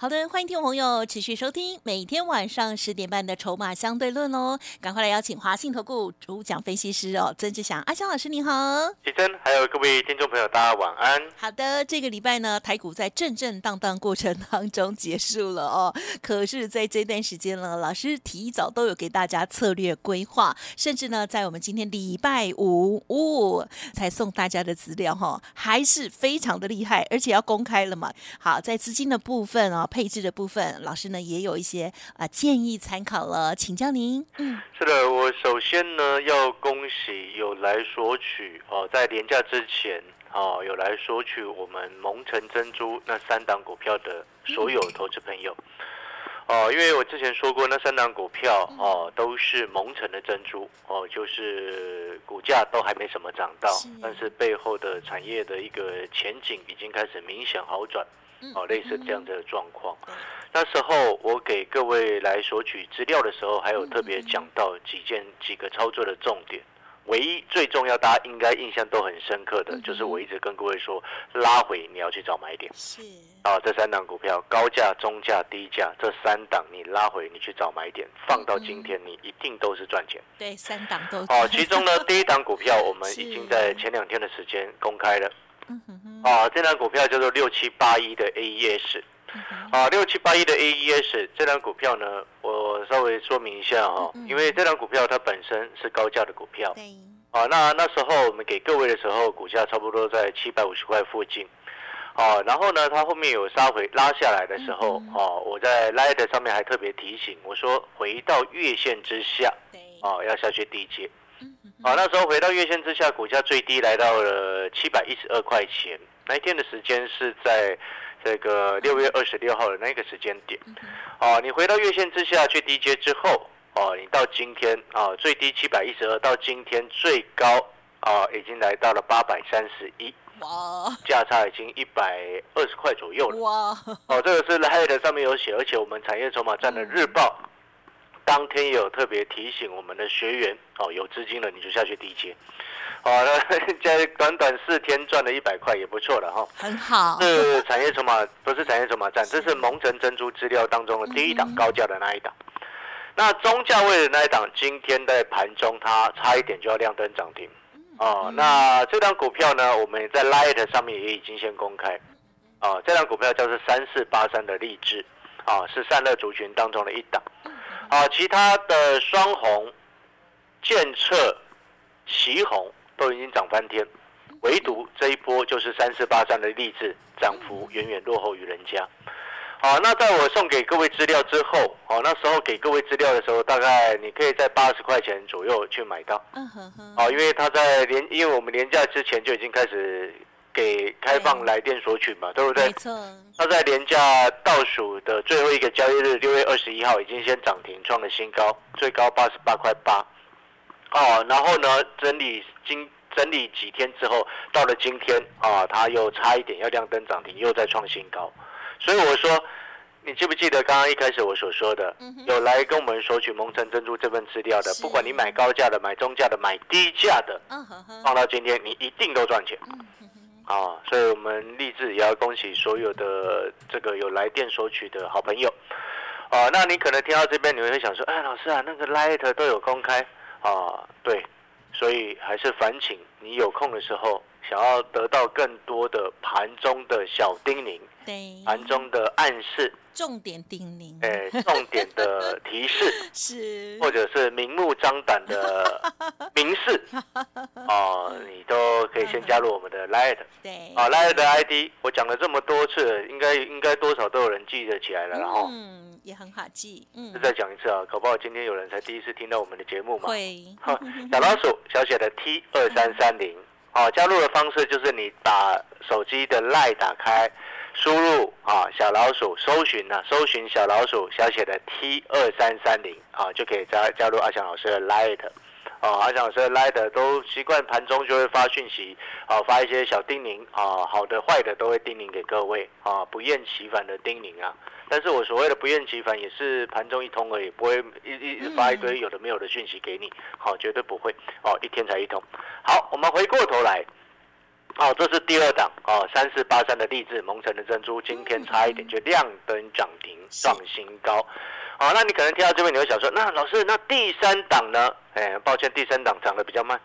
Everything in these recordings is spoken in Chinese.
好的，欢迎听众朋友持续收听每天晚上十点半的《筹码相对论》哦，赶快来邀请华信投顾主讲分析师哦，曾志祥阿香老师，你好。奇珍，还有各位听众朋友，大家晚安。好的，这个礼拜呢，台股在震震荡荡过程当中结束了哦。可是，在这段时间呢，老师提早都有给大家策略规划，甚至呢，在我们今天礼拜五五才送大家的资料哈，还是非常的厉害，而且要公开了嘛。好，在资金的部分哦。配置的部分，老师呢也有一些啊建议参考了，请教您。嗯，是的，我首先呢要恭喜有来索取哦，在年假之前哦有来索取我们蒙城珍珠那三档股票的所有投资朋友哦，因为我之前说过那三档股票哦都是蒙城的珍珠哦，就是股价都还没什么涨到，但是背后的产业的一个前景已经开始明显好转。哦，类似这样的状况。那时候我给各位来索取资料的时候，还有特别讲到几件几个操作的重点。唯一最重要，大家应该印象都很深刻的，就是我一直跟各位说，拉回你要去找买点。是。啊，这三档股票，高价、中价、低价，这三档你拉回你去找买点，放到今天你一定都是赚钱。对，三档都。哦，其中呢，第一档股票我们已经在前两天的时间公开了。啊，这张股票叫做六七八一的 AES，啊，六七八一的 AES 这张股票呢，我稍微说明一下哈，因为这张股票它本身是高价的股票，啊，那那时候我们给各位的时候，股价差不多在七百五十块附近，啊，然后呢，它后面有杀回拉下来的时候，哦，我在 Light 上面还特别提醒我说，回到月线之下，啊，要下去低阶。啊，那时候回到月线之下，股价最低来到了七百一十二块钱。那一天的时间是在这个六月二十六号的那个时间点。哦，你回到月线之下去低阶之后，哦，你到今天啊，最低七百一十二，到今天最高啊，已经来到了八百三十一。哇！价差已经一百二十块左右了。哇！哦，这个是 Head 上面有写，而且我们产业筹码站的日报。当天也有特别提醒我们的学员哦，有资金了你就下去低接，好，那 在短短四天赚了一百块也不错了哈，很好。是产业筹码，不是产业筹码站，这是蒙城珍珠资料当中的第一档高价的那一档。那中价位的那一档，今天在盘中它差一点就要亮灯涨停哦。那这张股票呢，我们在 Light 上面也已经先公开啊，这张股票叫做三四八三的励志啊，是散热族群当中的一档。啊，其他的双红、建策、旗红都已经涨翻天，唯独这一波就是三四八三的励志涨幅远远落后于人家。好，那在我送给各位资料之后，哦，那时候给各位资料的时候，大概你可以在八十块钱左右去买到。嗯哼哼。哦，因为他在年，因为我们年假之前就已经开始。给开放来电索取嘛，对不对？没错。那在廉价倒数的最后一个交易日，六月二十一号已经先涨停，创了新高，最高八十八块八。哦，然后呢，整理今整理几天之后，到了今天啊，它又差一点要亮灯涨停，又再创新高。所以我说，你记不记得刚刚一开始我所说的，有来跟我们索取蒙城珍珠这份资料的，不管你买高价的、买中价的、买低价的，放到今天你一定都赚钱。啊，所以我们立志也要恭喜所有的这个有来电索取的好朋友。啊，那你可能听到这边，你会想说，哎，老师啊，那个 Light 都有公开啊，对，所以还是烦请你有空的时候，想要得到更多的盘中的小叮咛，对，盘中的暗示。重点叮咛，哎，重点的提示 是，或者是明目张胆的 明示，哦，你都可以先加入我们的 Light，对，啊，Light 的 ID 我讲了这么多次，应该应该多少都有人记得起来了，然后嗯，也很好记，嗯，再讲一次啊，搞不好今天有人才第一次听到我们的节目嘛，会，小老鼠小写的 T 二三三三零，哦，加入的方式就是你把手机的 Lite 打开。输入啊，小老鼠搜寻呢，搜寻小老鼠小写的 T 二三三零啊，就可以加加入阿翔老师的 Lite 啊，阿翔老师来的都习惯盘中就会发讯息，啊，发一些小叮咛，啊，好的坏的都会叮咛给各位，啊，不厌其烦的叮咛啊。但是我所谓的不厌其烦，也是盘中一通而已，不会一一发一堆有的没有的讯息给你，好，绝对不会，哦，一天才一通。好，我们回过头来，哦，这是第二档，哦，三四八三的励志蒙城的珍珠，今天差一点就亮灯涨停创新高。好，那你可能听到这边，你会想说，那老师，那第三档呢？哎，抱歉，第三档涨得比较慢，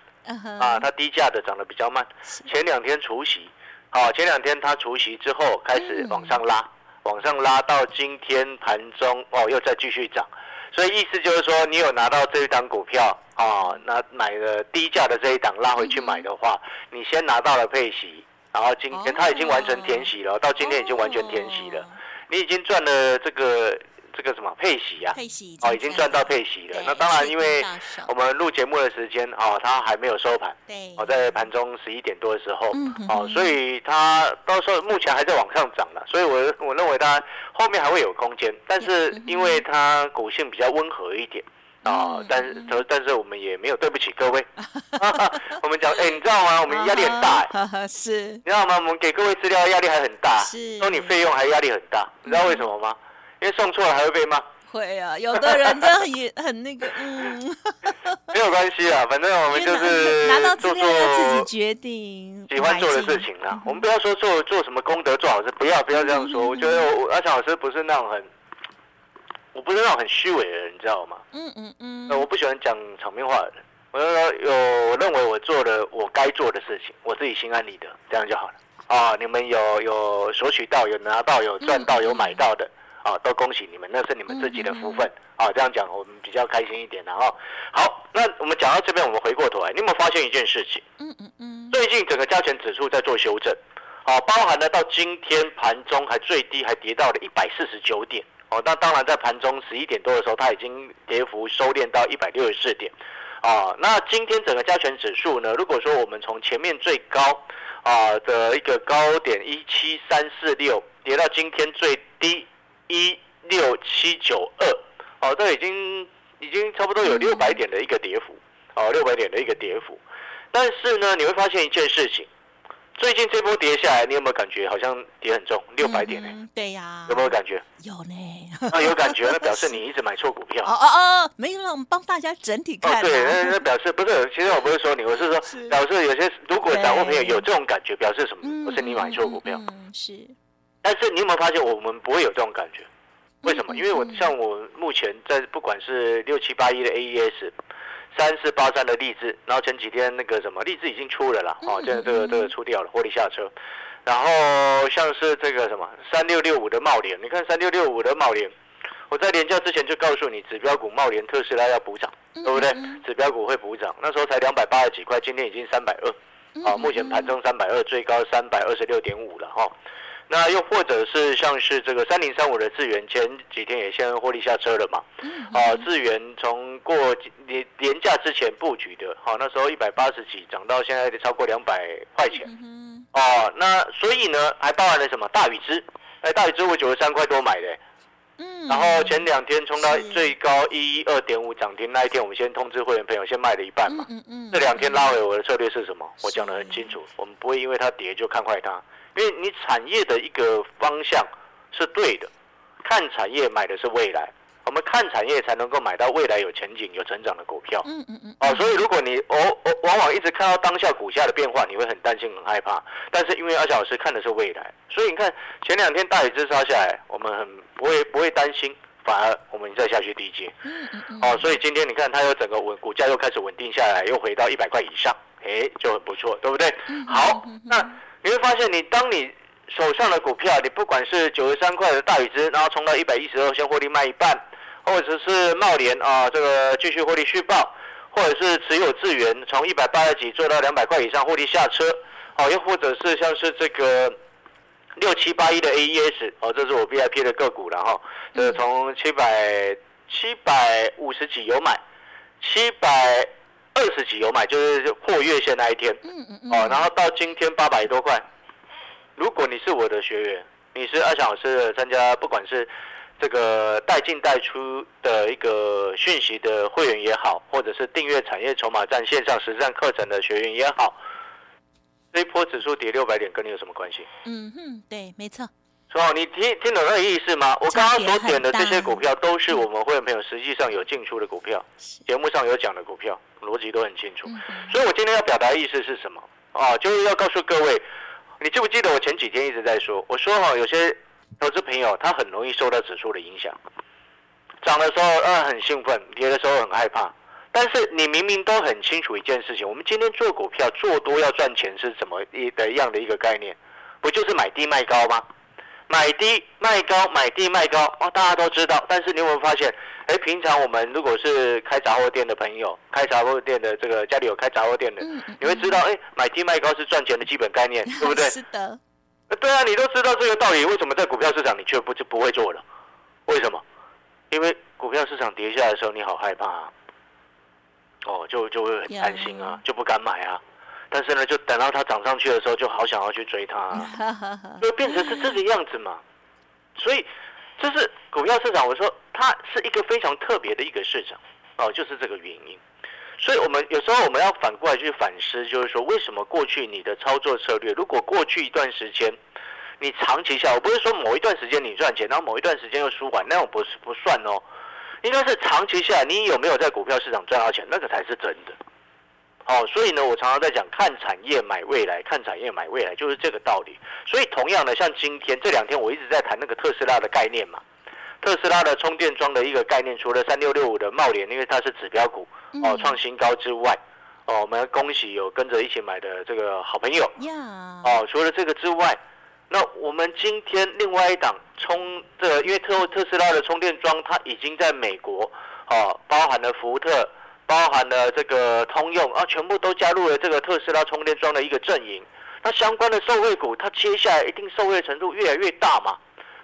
啊，它低价的涨得比较慢。前两天除夕，好，前两天它除夕之后开始往上拉，往上拉到今天盘中哦，又再继续涨。所以意思就是说，你有拿到这一档股票啊，那买了低价的这一档拉回去买的话，你先拿到了配息，然后今天它已经完成填息了，到今天已经完全填息了，你已经赚了这个。这个什么配息啊？配息哦，已经赚到配息了。那当然，因为我们录节目的时间哦，它还没有收盘。对。哦，在盘中十一点多的时候，哦，所以它到时候目前还在往上涨了。所以我我认为它后面还会有空间，但是因为它股性比较温和一点啊，但是但是我们也没有对不起各位。我们讲，哎，你知道吗？我们压力很大。是。你知道吗？我们给各位资料压力还很大，是。收你费用还压力很大，你知道为什么吗？因为送错了还会被骂，会啊，有的人真的也 很那个，嗯，没有关系啊，反正我们就是拿到资料自己决定喜欢做的事情啊。我们不要说做做什么功德做好事，不要不要这样说。我觉得我阿强老师不是那种很，我不是那种很虚伪的人，你知道吗？嗯嗯嗯。我不喜欢讲场面话的人。我说有，我认为我做了我该做的事情，我自己心安理得，这样就好了。啊，你们有有索取到，有拿到，有赚到，有买到的。啊，都恭喜你们，那是你们自己的福分啊！这样讲我们比较开心一点的哈。好，那我们讲到这边，我们回过头来，你有没有发现一件事情？嗯嗯嗯。最近整个加权指数在做修正，啊，包含了到今天盘中还最低还跌到了一百四十九点哦。那当然在盘中十一点多的时候，它已经跌幅收敛到一百六十四点啊。那今天整个加权指数呢，如果说我们从前面最高啊的一个高点一七三四六跌到今天最低。一六七九二，哦，这已经已经差不多有六百点的一个跌幅，哦，六百点的一个跌幅。但是呢，你会发现一件事情，最近这波跌下来，你有没有感觉好像跌很重？六百点呢？对呀。有没有感觉？有呢。啊，有感觉，那表示你一直买错股票。哦哦哦，没有了，我们帮大家整体看。对，那那表示不是，其实我不是说你，我是说表示有些如果掌握朋友有这种感觉，表示什么？不是你买错股票。嗯，是。但是你有没有发现，我们不会有这种感觉？为什么？因为我像我目前在不管是六七八一的 AES，三四八三的励志，然后前几天那个什么励志已经出了啦，哦，现在这个这个出掉了，获利下车。然后像是这个什么三六六五的茂联，你看三六六五的茂联，我在廉价之前就告诉你，指标股茂联、特斯拉要补涨，对不对？指标股会补涨，那时候才两百八十几块，今天已经三百二，啊，目前盘中三百二，最高三百二十六点五了哈。那又或者是像是这个三零三五的智源，前几天也先获利下车了嘛？啊，智源从过年年假之前布局的，好，那时候一百八十几涨到现在超过两百块钱。哦，那所以呢，还包含了什么大禹之？哎，大禹之我九十三块多买的。嗯。然后前两天冲到最高一二点五涨停那一天，我们先通知会员朋友先卖了一半嘛。嗯嗯。这两天拉回我的策略是什么？我讲的很清楚，我们不会因为它跌就看坏它。因为你产业的一个方向是对的，看产业买的是未来，我们看产业才能够买到未来有前景、有成长的股票。嗯嗯嗯。哦，所以如果你哦哦往往一直看到当下股价的变化，你会很担心、很害怕。但是因为阿小老师看的是未来，所以你看前两天大雨之杀下来，我们很不会不会担心，反而我们再下去低阶。嗯嗯嗯。哦，所以今天你看它又整个稳，股价又开始稳定下来，又回到一百块以上，哎，就很不错，对不对？好，那。你会发现，你当你手上的股票，你不管是九十三块的大宇资，然后冲到一百一十二，先获利卖一半，或者是茂联啊，这个继续获利续报，或者是持有智源从一百八十几做到两百块以上获利下车，好，又或者是像是这个六七八一的 AES，哦，这是我 VIP 的个股了哈，这从七百七百五十几有买，七百。二十几有买，就是破月线那一天，哦，然后到今天八百多块。如果你是我的学员，你是阿翔老师的参加，不管是这个带进带出的一个讯息的会员也好，或者是订阅产业筹码站线上实战课程的学员也好，这一波指数跌六百点跟你有什么关系？嗯哼，对，没错。是吧？你听听懂那个意思吗？我刚刚所点的这些股票都是我们会员朋友实际上有进出的股票，节目上有讲的股票，逻辑都很清楚。所以我今天要表达的意思是什么？啊，就是要告诉各位，你记不记得我前几天一直在说，我说哈，有些。投资朋友，他很容易受到指数的影响，涨的时候呃很兴奋，跌的时候很害怕。但是你明明都很清楚一件事情，我们今天做股票做多要赚钱是怎么一的样的一个概念？不就是买低卖高吗？买低卖高，买低卖高哦，大家都知道。但是你有没有发现？哎，平常我们如果是开杂货店的朋友，开杂货店的这个家里有开杂货店的，你会知道，哎，买低卖高是赚钱的基本概念，对不对？是的。对啊，你都知道这个道理，为什么在股票市场你却不就不会做了？为什么？因为股票市场跌下来的时候，你好害怕啊！哦，就就会很担心啊，就不敢买啊。但是呢，就等到它涨上去的时候，就好想要去追它，就变成是这个样子嘛。所以，这是股票市场，我说它是一个非常特别的一个市场哦，就是这个原因。所以，我们有时候我们要反过来去反思，就是说，为什么过去你的操作策略，如果过去一段时间，你长期下，我不是说某一段时间你赚钱，然后某一段时间又舒缓，那种不是不算哦，应该是长期下，你有没有在股票市场赚到钱，那个才是真的。哦，所以呢，我常常在讲，看产业买未来，看产业买未来，就是这个道理。所以，同样的，像今天这两天，我一直在谈那个特斯拉的概念嘛。特斯拉的充电桩的一个概念，除了三六六五的茂联，因为它是指标股哦，创新高之外，哦，我们恭喜有跟着一起买的这个好朋友。哦，除了这个之外，那我们今天另外一档充这，因为特特斯拉的充电桩，它已经在美国哦，包含了福特，包含了这个通用啊，全部都加入了这个特斯拉充电桩的一个阵营。那相关的受惠股，它接下来一定受惠程度越来越大嘛。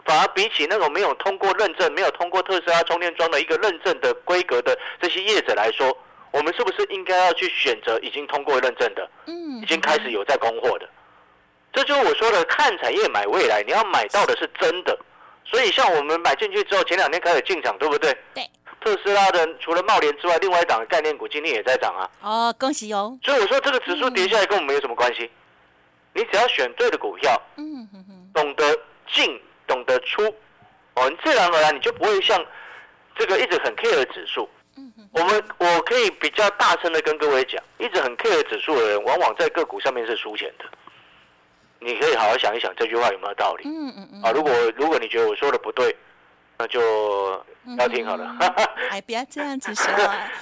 反而比起那种没有通过认证、没有通过特斯拉充电桩的一个认证的规格的这些业者来说，我们是不是应该要去选择已经通过认证的，嗯，已经开始有在供货的？这就是我说的看产业买未来，你要买到的是真的。所以像我们买进去之后，前两天开始进场，对不对？对。特斯拉的除了茂联之外，另外一档概念股今天也在涨啊。哦，恭喜哦！所以我说这个指数跌下来跟我们有什么关系？你只要选对的股票，嗯哼哼，懂得进。懂得出，哦，你自然而然你就不会像这个一直很 care 的指数。我们我可以比较大声的跟各位讲，一直很 care 指数的人，往往在个股上面是输钱的。你可以好好想一想这句话有没有道理。嗯嗯嗯。啊，如果如果你觉得我说的不对，那就要听好了。哎，不要这样子说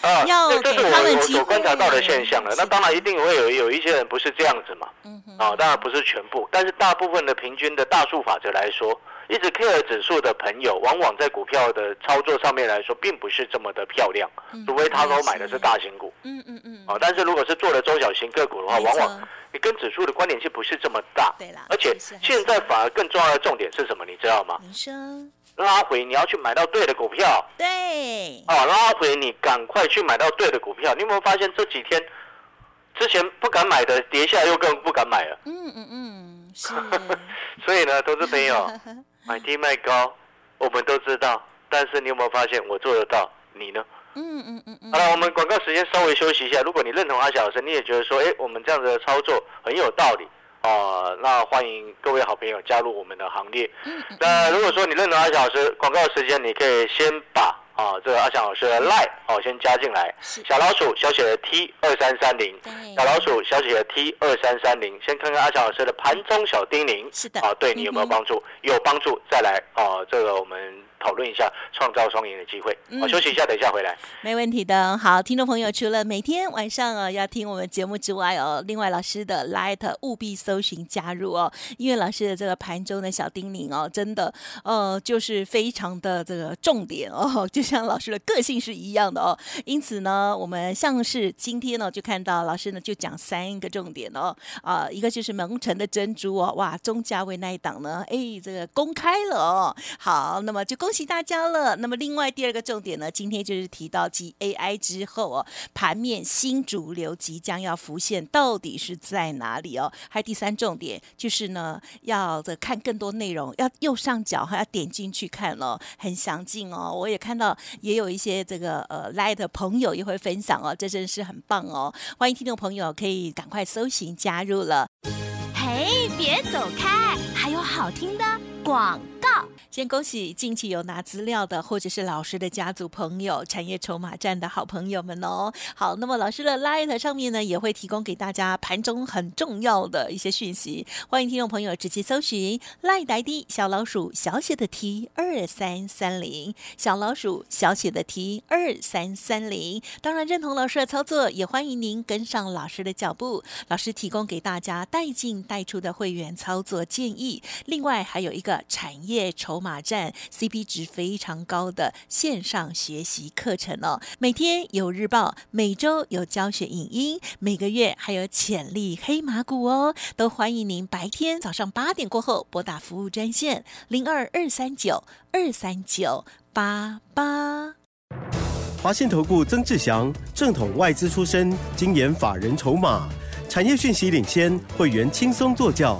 啊！要这是我我所观察到的现象了。那当然一定会有有一些人不是这样子嘛。嗯啊，当然不是全部，但是大部分的平均的大数法则来说。一直 care 指数的朋友，往往在股票的操作上面来说，并不是这么的漂亮。除非他都买的是大型股。嗯嗯嗯。啊，但是如果是做了中小型个股的话，往往你跟指数的关联性不是这么大。对啦。而且现在反而更重要的重点是什么？你知道吗？拉回你要去买到对的股票。对。哦，拉回你赶快去买到对的股票。你有没有发现这几天之前不敢买的，跌下来又更不敢买了？嗯嗯嗯。是。所以呢，投资朋友。买低卖高，我们都知道，但是你有没有发现我做得到？你呢？嗯嗯嗯嗯。好了，我们广告时间稍微休息一下。如果你认同阿小老师，你也觉得说，哎，我们这样子的操作很有道理啊，那欢迎各位好朋友加入我们的行列。那如果说你认同阿小老师，广告时间你可以先把。啊，这个阿翔老师的 line 哦，先加进来，小老鼠小写的 T 二三三零，小老鼠小写的 T 二三三零，先看看阿翔老师的盘中小叮咛，是的，啊，对你有没有帮助？有帮助再来啊，这个我们。讨论一下创造双赢的机会。我休息一下，等一下回来。没问题的。好，听众朋友，除了每天晚上啊要听我们节目之外哦，另外老师的 Light 务必搜寻加入哦，因为老师的这个盘中的小叮咛哦，真的呃就是非常的这个重点哦，就像老师的个性是一样的哦。因此呢，我们像是今天呢就看到老师呢就讲三个重点哦，啊，一个就是蒙城的珍珠哦，哇，中价位那一档呢，哎，这个公开了哦。好，那么就公。恭喜大家了。那么另外第二个重点呢，今天就是提到继 AI 之后哦，盘面新主流即将要浮现，到底是在哪里哦？还有第三重点就是呢，要的看更多内容，要右上角还要点进去看了，很详尽哦。我也看到也有一些这个呃 Light 的朋友也会分享哦，这真是很棒哦。欢迎听众朋友可以赶快搜寻加入了。嘿，别走开，还有好听的广。告先恭喜近期有拿资料的，或者是老师的家族朋友、产业筹码站的好朋友们哦。好，那么老师的 lie 上面呢，也会提供给大家盘中很重要的一些讯息。欢迎听众朋友直接搜寻 Light ID 小老鼠小写的 T 二三三零，小老鼠小写的 T 二三三零。当然认同老师的操作，也欢迎您跟上老师的脚步。老师提供给大家带进带出的会员操作建议。另外还有一个产业。业筹码站 CP 值非常高的线上学习课程哦，每天有日报，每周有教学影音，每个月还有潜力黑马股哦，都欢迎您白天早上八点过后拨打服务专线零二二三九二三九八八。华信投顾曾志祥，正统外资出身，精研法人筹码，产业讯息领先，会员轻松做教，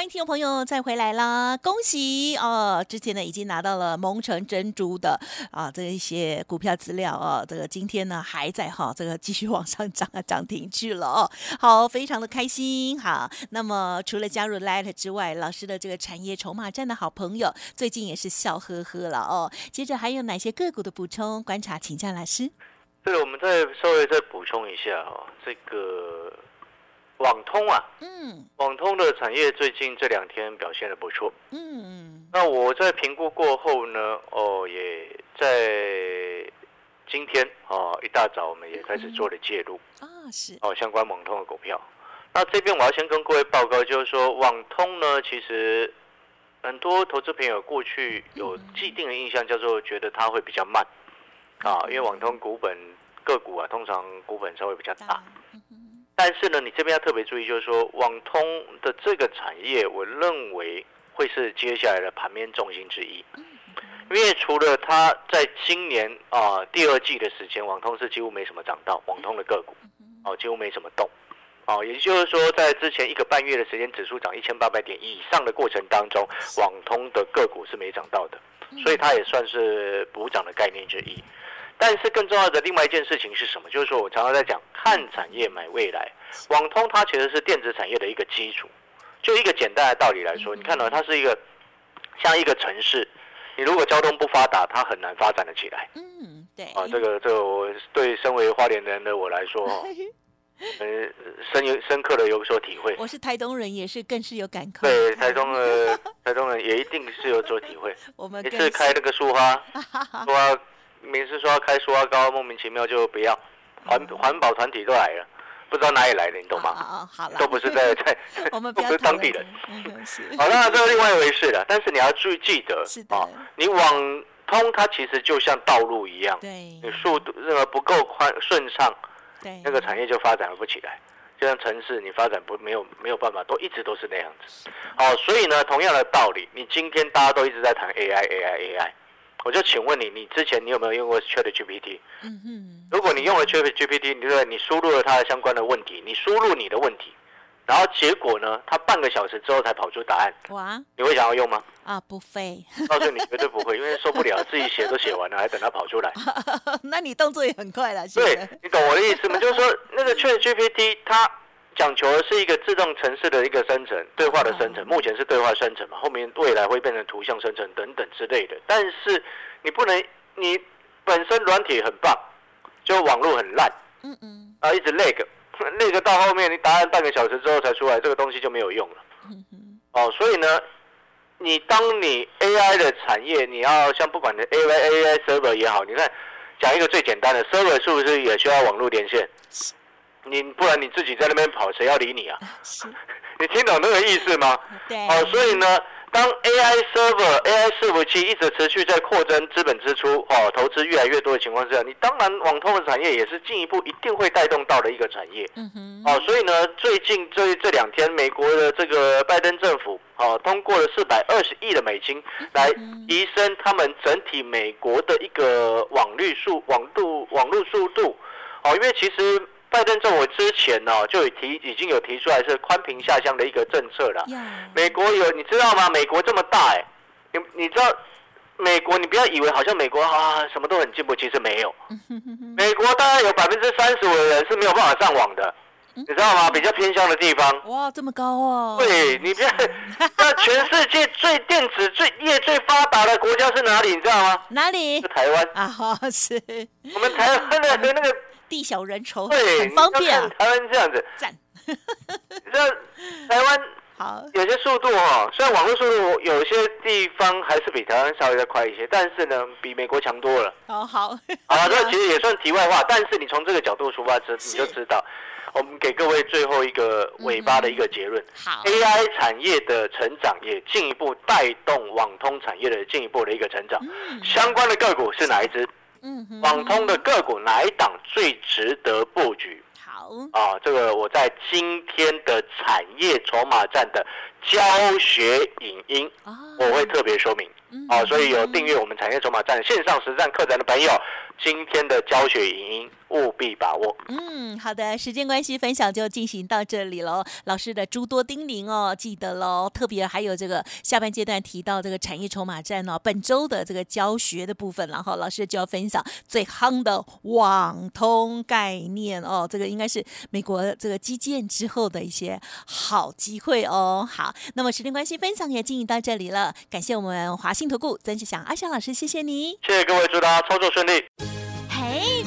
欢迎听众朋友再回来啦！恭喜哦，之前呢已经拿到了蒙城珍珠的啊这一些股票资料哦，这个今天呢还在哈，这个继续往上涨啊，涨停去了哦，好，非常的开心好。那么除了加入 Light 之外，老师的这个产业筹码站的好朋友，最近也是笑呵呵了哦。接着还有哪些个股的补充观察，请教老师。对，我们再稍微再补充一下哦，这个。网通啊，嗯，网通的产业最近这两天表现的不错，嗯，那我在评估过后呢，哦，也在今天哦一大早我们也开始做了介入。啊，是。哦相关网通的股票。那这边我要先跟各位报告，就是说网通呢，其实很多投资朋友过去有既定的印象，叫做觉得它会比较慢。啊，因为网通股本个股啊，通常股本稍微比较大。但是呢，你这边要特别注意，就是说网通的这个产业，我认为会是接下来的盘面重心之一。因为除了它在今年啊第二季的时间，网通是几乎没什么涨到，网通的个股哦几乎没什么动。哦，也就是说在之前一个半月的时间，指数涨一千八百点以上的过程当中，网通的个股是没涨到的，所以它也算是补涨的概念之一。但是更重要的另外一件事情是什么？就是说我常常在讲看产业买未来，网通它其实是电子产业的一个基础。就一个简单的道理来说，你看到它是一个像一个城市，你如果交通不发达，它很难发展的起来。嗯，对。啊，这个这个我对身为花莲人的我来说，呃，深有深刻的有所体会。我是台东人，也是更是有感慨。对，台东的台东人也一定是有所体会。我们一次开那个树花，书花。每次说要开塑料膏，莫名其妙就不要，环环保团体都来了，不知道哪里来的，你懂吗？好，好了，都不是在 在，我们不是当地人。好，那这是另外一回事了。但是你要注意记得，啊，你网通它其实就像道路一样，对，你速度那个不够宽顺畅，对，那个产业就发展不起来。就像城市，你发展不没有没有办法，都一直都是那样子。好，所以呢，同样的道理，你今天大家都一直在谈 AI AI AI。我就请问你，你之前你有没有用过 Chat GPT？嗯哼，如果你用了 Chat GPT，你对，你输入了它的相关的问题，你输入你的问题，然后结果呢，它半个小时之后才跑出答案。哇，你会想要用吗？啊，不会。告诉你绝对不会，因为受不了，自己写都写完了，还等它跑出来。那你动作也很快了，对，你懂我的意思吗？就是说，那个 Chat GPT 它。讲求的是一个自动程式的一个生成，对话的生成，目前是对话生成嘛，后面未来会变成图像生成等等之类的。但是你不能，你本身软体很棒，就网络很烂，嗯嗯，啊一直 lag，lag 到后面你答案半个小时之后才出来，这个东西就没有用了。嗯嗯，哦，所以呢，你当你 AI 的产业，你要像不管的 AI AI server 也好，你看讲一个最简单的 server 是不是也需要网络连线？你不然你自己在那边跑，谁要理你啊？你听懂那个意思吗？对，哦，所以呢，当 AI server、AI 伺服器一直持续在扩增资本支出，哦，投资越来越多的情况之下，你当然网通的产业也是进一步一定会带动到的一个产业。嗯哼，哦，所以呢，最近这这两天，美国的这个拜登政府哦通过了四百二十亿的美金来提升他们整体美国的一个网率速、网度、网络速度。哦，因为其实拜登政府之前呢、就有提已经有提出来是宽屏下乡的一个政策了。美国有你知道吗？美国这么大哎、你你知道美国？你不要以为好像美国啊什么都很进步，其实没有。美国大概有百分之三十五的人是没有办法上网的，你知道吗？比较偏乡的地方。哇，这么高哦，对你别，那全世界最电子最业最发达的国家是哪里？你知道吗？哪里是台湾。啊？哈，是我们台湾的那个地小人稠，对，很方便。台湾这样子，赞，你知道台湾好，有些速度哦，虽然网络速度有些地方还是比台湾稍微再快一些，但是呢，比美国强多了。好。好，啊，这其实也算题外话，但是你从这个角度出发，知你就知道，我们给各位最后一个尾巴的一个结论。好，AI 产业的成长也进一步带动网通产业的进一步的一个成长。相关的个股是哪一只？嗯哼，网通的个股哪一档最值得布局？好，啊，这个我在今天的产业筹码站的教学影音，啊我会特别说明。嗯啊，所以有订阅我们产业筹码站线上实战课程的朋友，今天的教学影音务必把握。嗯，好的，时间关系，分享就进行到这里喽。老师的诸多叮咛哦，记得喽。特别还有这个下半阶段提到这个产业筹码战哦，本周的这个教学的部分，然后老师就要分享最夯的网通概念哦。这个应该是美国这个基建之后的一些好机会哦。好，那么时间关系，分享也进行到这里了。感谢我们华信投顾曾志祥阿祥老师，谢谢你。谢谢各位，祝大家操作顺利。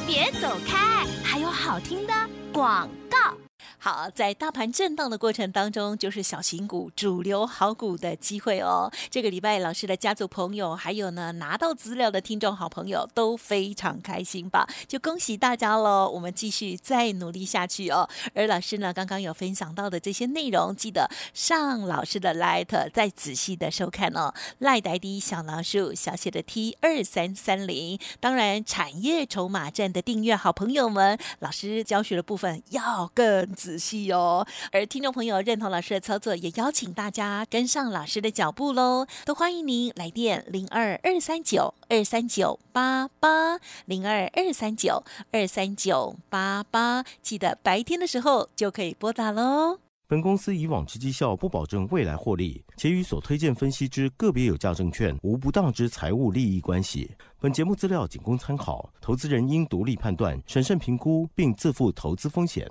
别走开，还有好听的广告。好，在大盘震荡的过程当中，就是小型股、主流好股的机会哦。这个礼拜，老师的家族朋友，还有呢拿到资料的听众好朋友都非常开心吧？就恭喜大家喽！我们继续再努力下去哦。而老师呢，刚刚有分享到的这些内容，记得上老师的 Light 再仔细的收看哦。赖呆的小老鼠小写的 T 二三三零，当然产业筹码站的订阅好朋友们，老师教学的部分要更仔仔细哦。而听众朋友认同老师的操作，也邀请大家跟上老师的脚步喽。都欢迎您来电零二二三九二三九八八零二二三九二三九八八，记得白天的时候就可以拨打喽。本公司以往之绩效不保证未来获利，且与所推荐分析之个别有价证券无不当之财务利益关系。本节目资料仅供参考，投资人应独立判断、审慎评估，并自负投资风险。